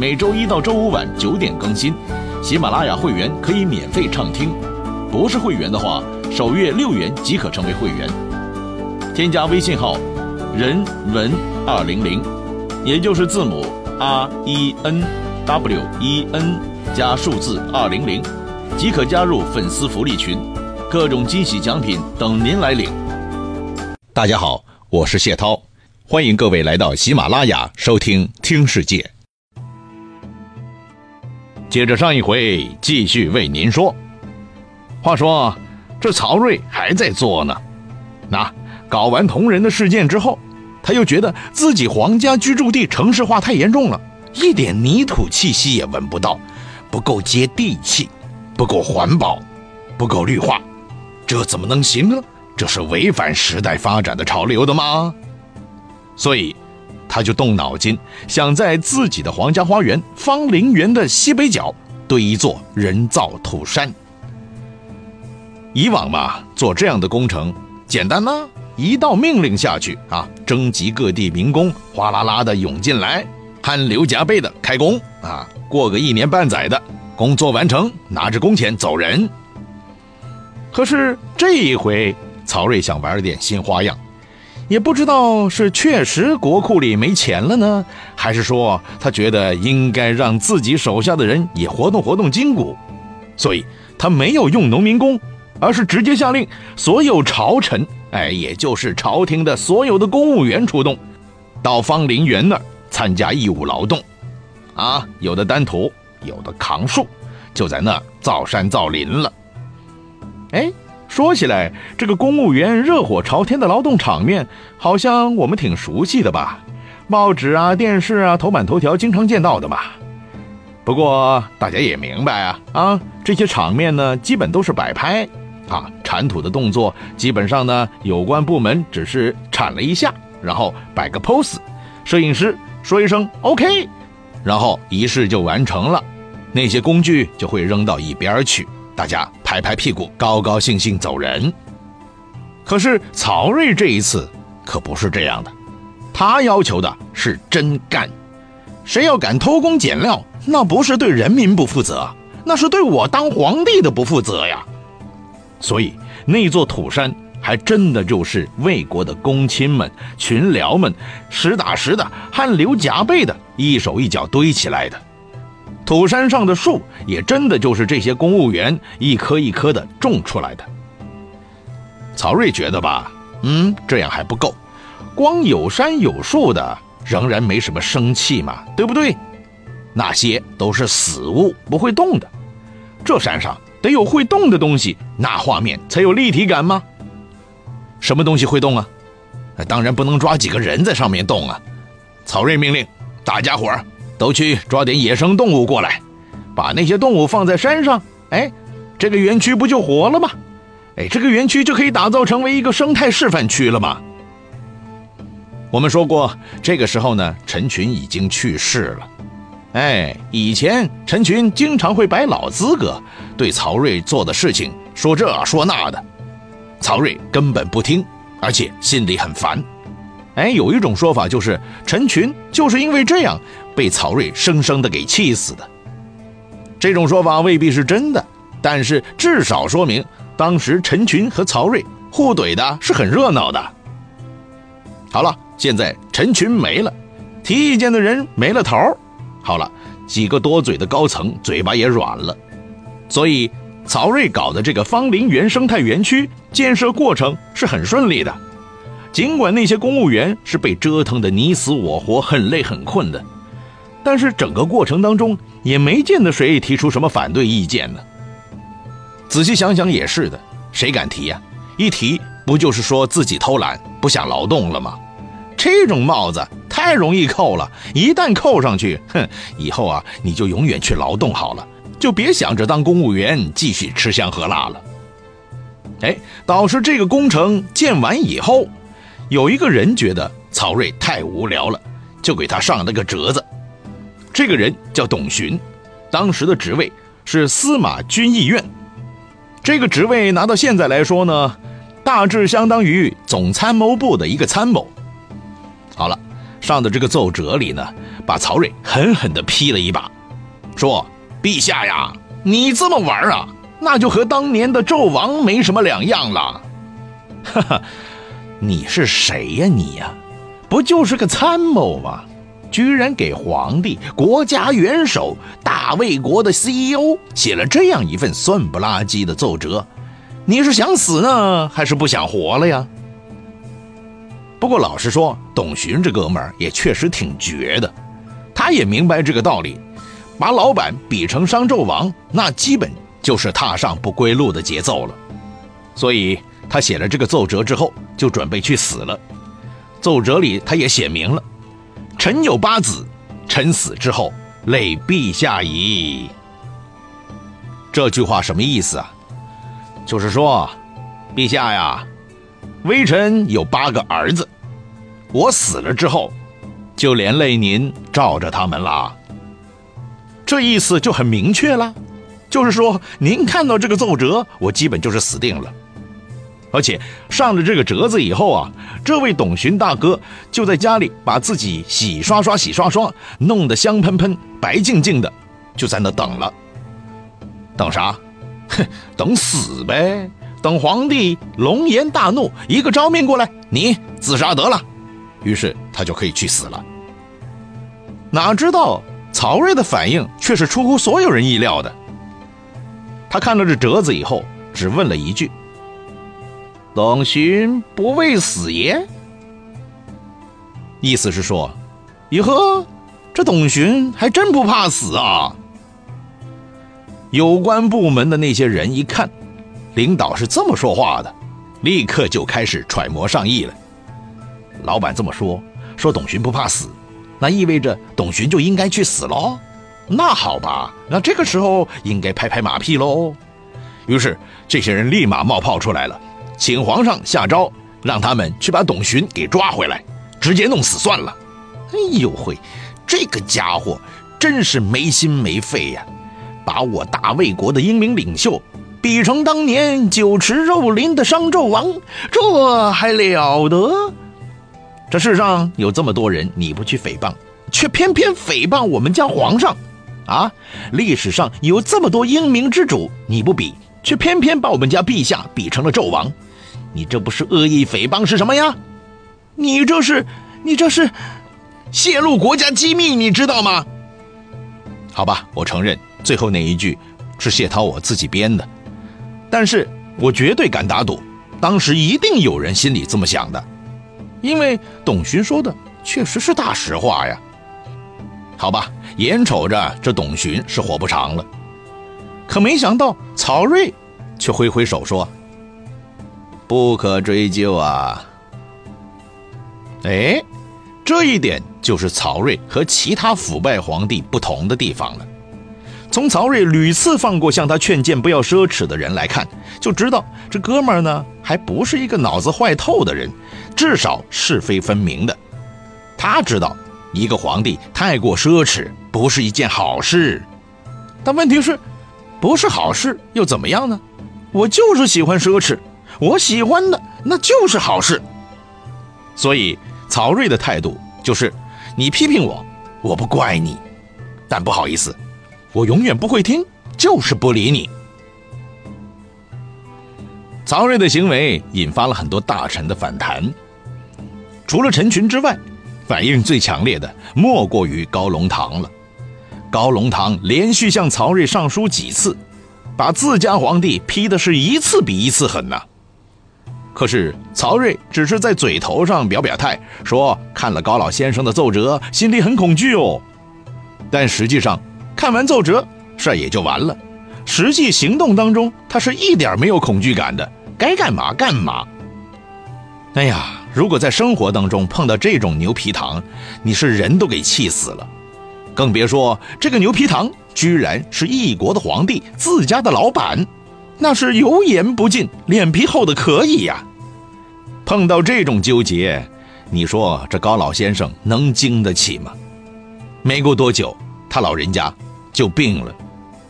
每周一到周五晚九点更新，喜马拉雅会员可以免费畅听，不是会员的话，首月六元即可成为会员。添加微信号“人文二零零”，也就是字母 R E N W E N 加数字二零零，即可加入粉丝福利群，各种惊喜奖品等您来领。大家好，我是谢涛，欢迎各位来到喜马拉雅收听《听世界》。接着上一回，继续为您说。话说，这曹睿还在做呢。那搞完同人的事件之后，他又觉得自己皇家居住地城市化太严重了，一点泥土气息也闻不到，不够接地气，不够环保，不够绿化，这怎么能行呢？这是违反时代发展的潮流的吗？所以。他就动脑筋，想在自己的皇家花园芳林园的西北角堆一座人造土山。以往嘛，做这样的工程简单呢，一道命令下去啊，征集各地民工，哗啦啦的涌进来，汗流浃背的开工啊，过个一年半载的工作完成，拿着工钱走人。可是这一回，曹睿想玩点新花样。也不知道是确实国库里没钱了呢，还是说他觉得应该让自己手下的人也活动活动筋骨，所以他没有用农民工，而是直接下令所有朝臣，哎，也就是朝廷的所有的公务员出动，到方林园那儿参加义务劳动，啊，有的担土，有的扛树，就在那儿造山造林了，哎。说起来，这个公务员热火朝天的劳动场面，好像我们挺熟悉的吧？报纸啊、电视啊，头版头条经常见到的嘛。不过大家也明白啊，啊，这些场面呢，基本都是摆拍啊，铲土的动作基本上呢，有关部门只是铲了一下，然后摆个 pose，摄影师说一声 OK，然后仪式就完成了，那些工具就会扔到一边去。大家拍拍屁股，高高兴兴走人。可是曹睿这一次可不是这样的，他要求的是真干。谁要敢偷工减料，那不是对人民不负责，那是对我当皇帝的不负责呀。所以那座土山还真的就是魏国的公卿们、群僚们实打实的汗流浃背的一手一脚堆起来的。土山上的树也真的就是这些公务员一棵一棵的种出来的。曹睿觉得吧，嗯，这样还不够，光有山有树的仍然没什么生气嘛，对不对？那些都是死物，不会动的。这山上得有会动的东西，那画面才有立体感吗？什么东西会动啊？当然不能抓几个人在上面动啊！曹睿命令大家伙儿。都去抓点野生动物过来，把那些动物放在山上，哎，这个园区不就活了吗？哎，这个园区就可以打造成为一个生态示范区了吗？我们说过，这个时候呢，陈群已经去世了。哎，以前陈群经常会摆老资格，对曹睿做的事情说这说那的，曹睿根本不听，而且心里很烦。哎，有一种说法就是陈群就是因为这样被曹睿生生的给气死的。这种说法未必是真的，但是至少说明当时陈群和曹睿互怼的是很热闹的。好了，现在陈群没了，提意见的人没了头好了，几个多嘴的高层嘴巴也软了，所以曹睿搞的这个芳林园生态园区建设过程是很顺利的。尽管那些公务员是被折腾的你死我活、很累很困的，但是整个过程当中也没见得谁提出什么反对意见呢。仔细想想也是的，谁敢提呀？一提不就是说自己偷懒不想劳动了吗？这种帽子太容易扣了，一旦扣上去，哼，以后啊，你就永远去劳动好了，就别想着当公务员继续吃香喝辣了。哎，倒是这个工程建完以后，有一个人觉得曹睿太无聊了，就给他上了个折子。这个人叫董寻，当时的职位是司马军议院。这个职位拿到现在来说呢，大致相当于总参谋部的一个参谋。好了，上的这个奏折里呢，把曹睿狠狠地批了一把，说：“陛下呀，你这么玩啊，那就和当年的纣王没什么两样了。”哈哈，你是谁呀你呀？不就是个参谋吗？居然给皇帝、国家元首、大魏国的 CEO 写了这样一份酸不拉几的奏折，你是想死呢，还是不想活了呀？不过老实说，董寻这哥们儿也确实挺绝的，他也明白这个道理，把老板比成商纣王，那基本就是踏上不归路的节奏了。所以他写了这个奏折之后，就准备去死了。奏折里他也写明了。臣有八子，臣死之后，累陛下矣。这句话什么意思啊？就是说，陛下呀，微臣有八个儿子，我死了之后，就连累您罩着他们啦。这意思就很明确了，就是说，您看到这个奏折，我基本就是死定了。而且上了这个折子以后啊，这位董寻大哥就在家里把自己洗刷刷、洗刷刷，弄得香喷喷、白净净的，就在那等了。等啥？哼，等死呗！等皇帝龙颜大怒，一个诏命过来，你自杀得了。于是他就可以去死了。哪知道曹睿的反应却是出乎所有人意料的。他看了这折子以后，只问了一句。董寻不畏死也？意思是说，哟呵，这董寻还真不怕死啊！有关部门的那些人一看，领导是这么说话的，立刻就开始揣摩上意了。老板这么说，说董寻不怕死，那意味着董寻就应该去死喽？那好吧，那这个时候应该拍拍马屁喽。于是这些人立马冒泡出来了。请皇上下诏，让他们去把董寻给抓回来，直接弄死算了。哎呦喂，这个家伙真是没心没肺呀！把我大魏国的英明领袖比成当年酒池肉林的商纣王，这还了得？这世上有这么多人，你不去诽谤，却偏偏诽谤我们家皇上，啊！历史上有这么多英明之主，你不比，却偏偏把我们家陛下比成了纣王。你这不是恶意诽谤是什么呀？你这是，你这是泄露国家机密，你知道吗？好吧，我承认最后那一句是谢涛我自己编的，但是我绝对敢打赌，当时一定有人心里这么想的，因为董寻说的确实是大实话呀。好吧，眼瞅着这董寻是活不长了，可没想到曹睿却挥挥手说。不可追究啊！哎，这一点就是曹睿和其他腐败皇帝不同的地方了。从曹睿屡次放过向他劝谏不要奢侈的人来看，就知道这哥们儿呢还不是一个脑子坏透的人，至少是非分明的。他知道一个皇帝太过奢侈不是一件好事，但问题是，不是好事又怎么样呢？我就是喜欢奢侈。我喜欢的那就是好事，所以曹睿的态度就是：你批评我，我不怪你，但不好意思，我永远不会听，就是不理你。曹睿的行为引发了很多大臣的反弹，除了陈群之外，反应最强烈的莫过于高龙堂了。高龙堂连续向曹睿上书几次，把自家皇帝批的是一次比一次狠呐。可是曹睿只是在嘴头上表表态，说看了高老先生的奏折，心里很恐惧哦。但实际上，看完奏折，事儿也就完了。实际行动当中，他是一点没有恐惧感的，该干嘛干嘛。哎呀，如果在生活当中碰到这种牛皮糖，你是人都给气死了，更别说这个牛皮糖居然是一国的皇帝自家的老板，那是油盐不进，脸皮厚的可以呀。碰到这种纠结，你说这高老先生能经得起吗？没过多久，他老人家就病了，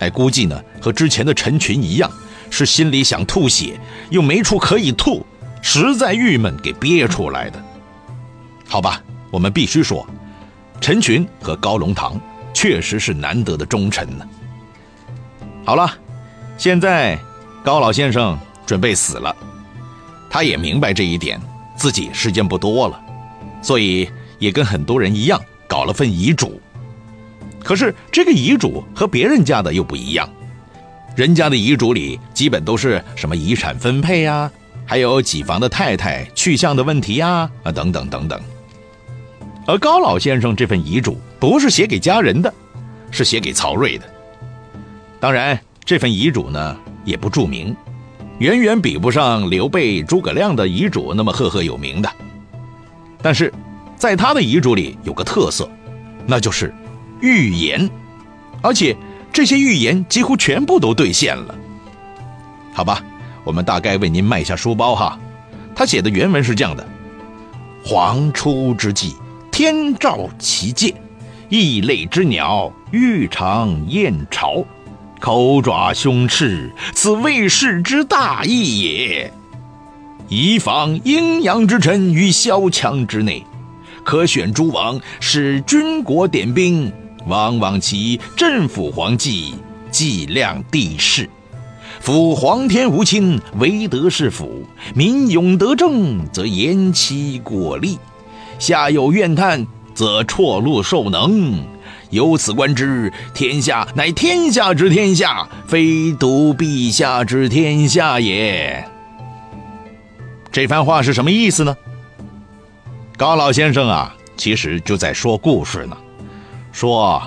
哎，估计呢和之前的陈群一样，是心里想吐血，又没处可以吐。实在郁闷，给憋出来的。好吧，我们必须说，陈群和高龙堂确实是难得的忠臣呢。好了，现在高老先生准备死了，他也明白这一点，自己时间不多了，所以也跟很多人一样搞了份遗嘱。可是这个遗嘱和别人家的又不一样，人家的遗嘱里基本都是什么遗产分配呀。还有几房的太太去向的问题呀，啊等等等等。而高老先生这份遗嘱不是写给家人的，是写给曹睿的。当然，这份遗嘱呢也不注明，远远比不上刘备、诸葛亮的遗嘱那么赫赫有名的。但是，在他的遗嘱里有个特色，那就是预言，而且这些预言几乎全部都兑现了。好吧。我们大概为您迈下书包哈，他写的原文是这样的：黄初之际，天照其界，异类之鸟欲尝燕巢，口爪凶翅，此魏氏之大义也。以防阴阳之臣于萧墙之内，可选诸王，使军国点兵，往往其镇抚皇纪，计量地势。夫皇天无亲，唯德是辅；民勇得政，则言其果利；下有怨叹，则辍禄受能。由此观之，天下乃天下之天下，非独陛下之天下也。这番话是什么意思呢？高老先生啊，其实就在说故事呢，说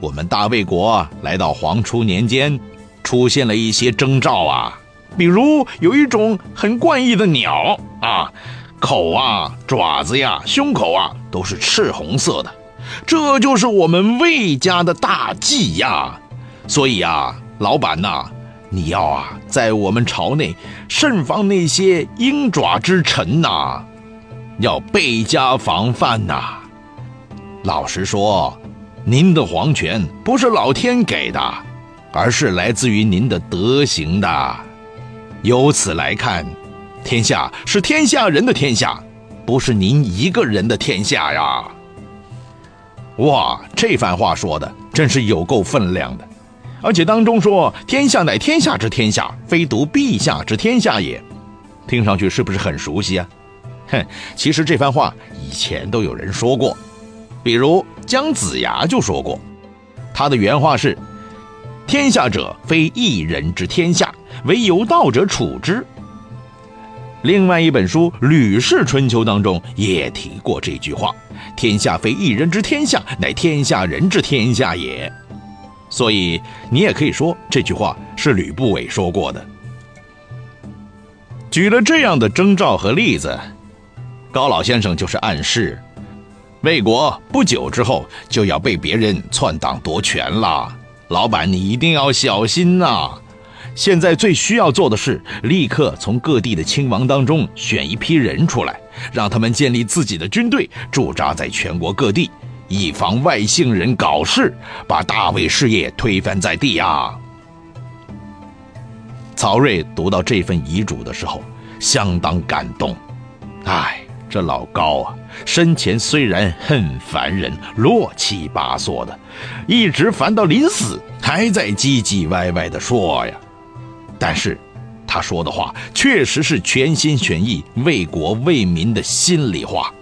我们大魏国来到黄初年间。出现了一些征兆啊，比如有一种很怪异的鸟啊，口啊、爪子呀、胸口啊都是赤红色的，这就是我们魏家的大忌呀。所以啊，老板呐，你要啊在我们朝内慎防那些鹰爪之臣呐，要倍加防范呐。老实说，您的皇权不是老天给的。而是来自于您的德行的。由此来看，天下是天下人的天下，不是您一个人的天下呀！哇，这番话说的真是有够分量的。而且当中说“天下乃天下之天下，非独陛下之天下也”，听上去是不是很熟悉啊？哼，其实这番话以前都有人说过，比如姜子牙就说过，他的原话是。天下者，非一人之天下，唯有道者处之。另外一本书《吕氏春秋》当中也提过这句话：“天下非一人之天下，乃天下人之天下也。”所以你也可以说这句话是吕不韦说过的。举了这样的征兆和例子，高老先生就是暗示，魏国不久之后就要被别人篡党夺权了。老板，你一定要小心呐！现在最需要做的是，立刻从各地的亲王当中选一批人出来，让他们建立自己的军队，驻扎在全国各地，以防外姓人搞事，把大魏事业推翻在地啊！曹睿读到这份遗嘱的时候，相当感动，唉。这老高啊，生前虽然很烦人、乱七八糟的，一直烦到临死还在唧唧歪歪的说呀。但是，他说的话确实是全心全意为国为民的心里话，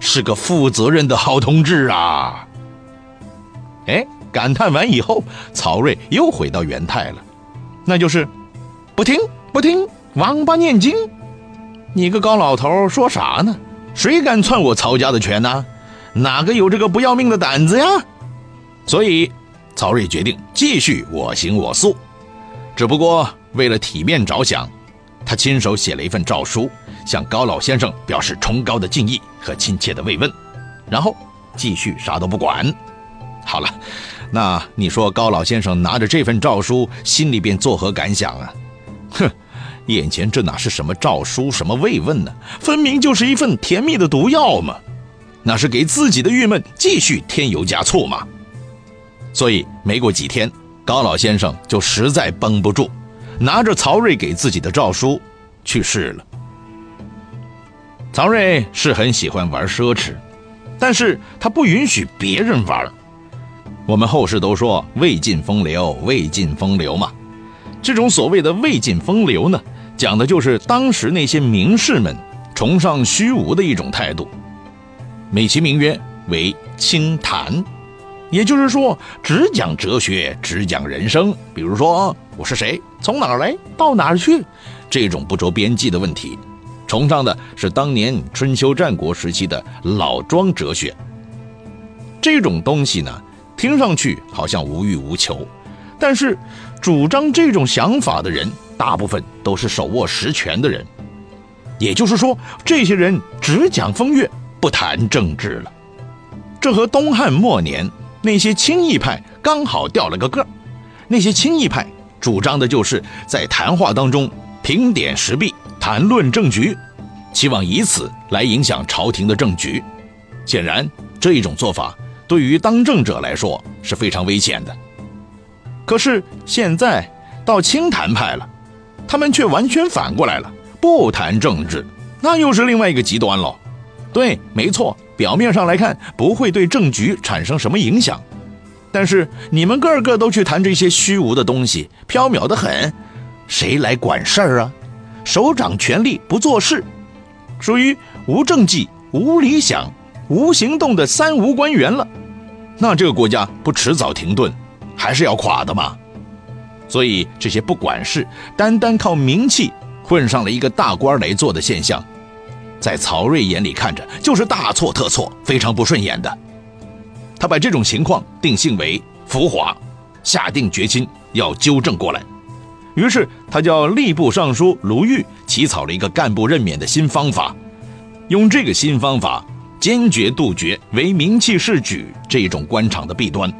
是个负责任的好同志啊。哎，感叹完以后，曹睿又回到原态了，那就是不听不听，王八念经。你个高老头说啥呢？谁敢篡我曹家的权呢？哪个有这个不要命的胆子呀？所以，曹睿决定继续我行我素。只不过为了体面着想，他亲手写了一份诏书，向高老先生表示崇高的敬意和亲切的慰问，然后继续啥都不管。好了，那你说高老先生拿着这份诏书，心里边作何感想啊？哼，眼前这哪是什么诏书，什么慰问呢？分明就是一份甜蜜的毒药嘛！那是给自己的郁闷继续添油加醋嘛！所以没过几天，高老先生就实在绷不住，拿着曹睿给自己的诏书去世了。曹睿是很喜欢玩奢侈，但是他不允许别人玩。我们后世都说“魏晋风流，魏晋风流”嘛。这种所谓的魏晋风流呢，讲的就是当时那些名士们崇尚虚无的一种态度，美其名曰为清谈，也就是说只讲哲学，只讲人生。比如说我是谁，从哪儿来，到哪儿去，这种不着边际的问题，崇尚的是当年春秋战国时期的老庄哲学。这种东西呢，听上去好像无欲无求。但是，主张这种想法的人，大部分都是手握实权的人，也就是说，这些人只讲风月，不谈政治了。这和东汉末年那些清议派刚好掉了个个儿那些清议派主张的就是在谈话当中评点时弊，谈论政局，期望以此来影响朝廷的政局。显然，这一种做法对于当政者来说是非常危险的。可是现在到清谈派了，他们却完全反过来了，不谈政治，那又是另外一个极端喽。对，没错，表面上来看不会对政局产生什么影响，但是你们个个都去谈这些虚无的东西，缥缈的很，谁来管事儿啊？手掌权力不做事，属于无政绩、无理想、无行动的三无官员了，那这个国家不迟早停顿？还是要垮的嘛，所以这些不管事、单单靠名气混上了一个大官来做的现象，在曹睿眼里看着就是大错特错、非常不顺眼的。他把这种情况定性为浮华，下定决心要纠正过来。于是他叫吏部尚书卢玉起草了一个干部任免的新方法，用这个新方法坚决杜绝为名气是举这种官场的弊端。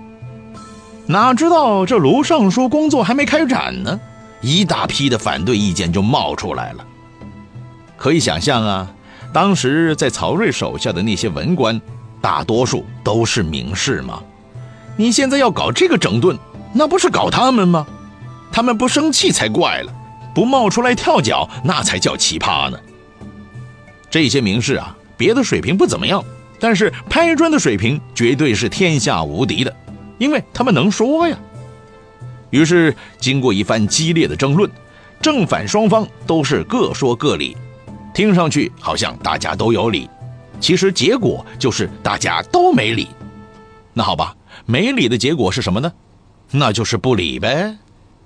哪知道这卢尚书工作还没开展呢，一大批的反对意见就冒出来了。可以想象啊，当时在曹睿手下的那些文官，大多数都是名士嘛。你现在要搞这个整顿，那不是搞他们吗？他们不生气才怪了，不冒出来跳脚，那才叫奇葩呢。这些名士啊，别的水平不怎么样，但是拍砖的水平绝对是天下无敌的。因为他们能说呀，于是经过一番激烈的争论，正反双方都是各说各理，听上去好像大家都有理，其实结果就是大家都没理。那好吧，没理的结果是什么呢？那就是不理呗。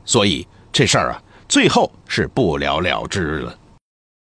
所以这事儿啊，最后是不了了之了。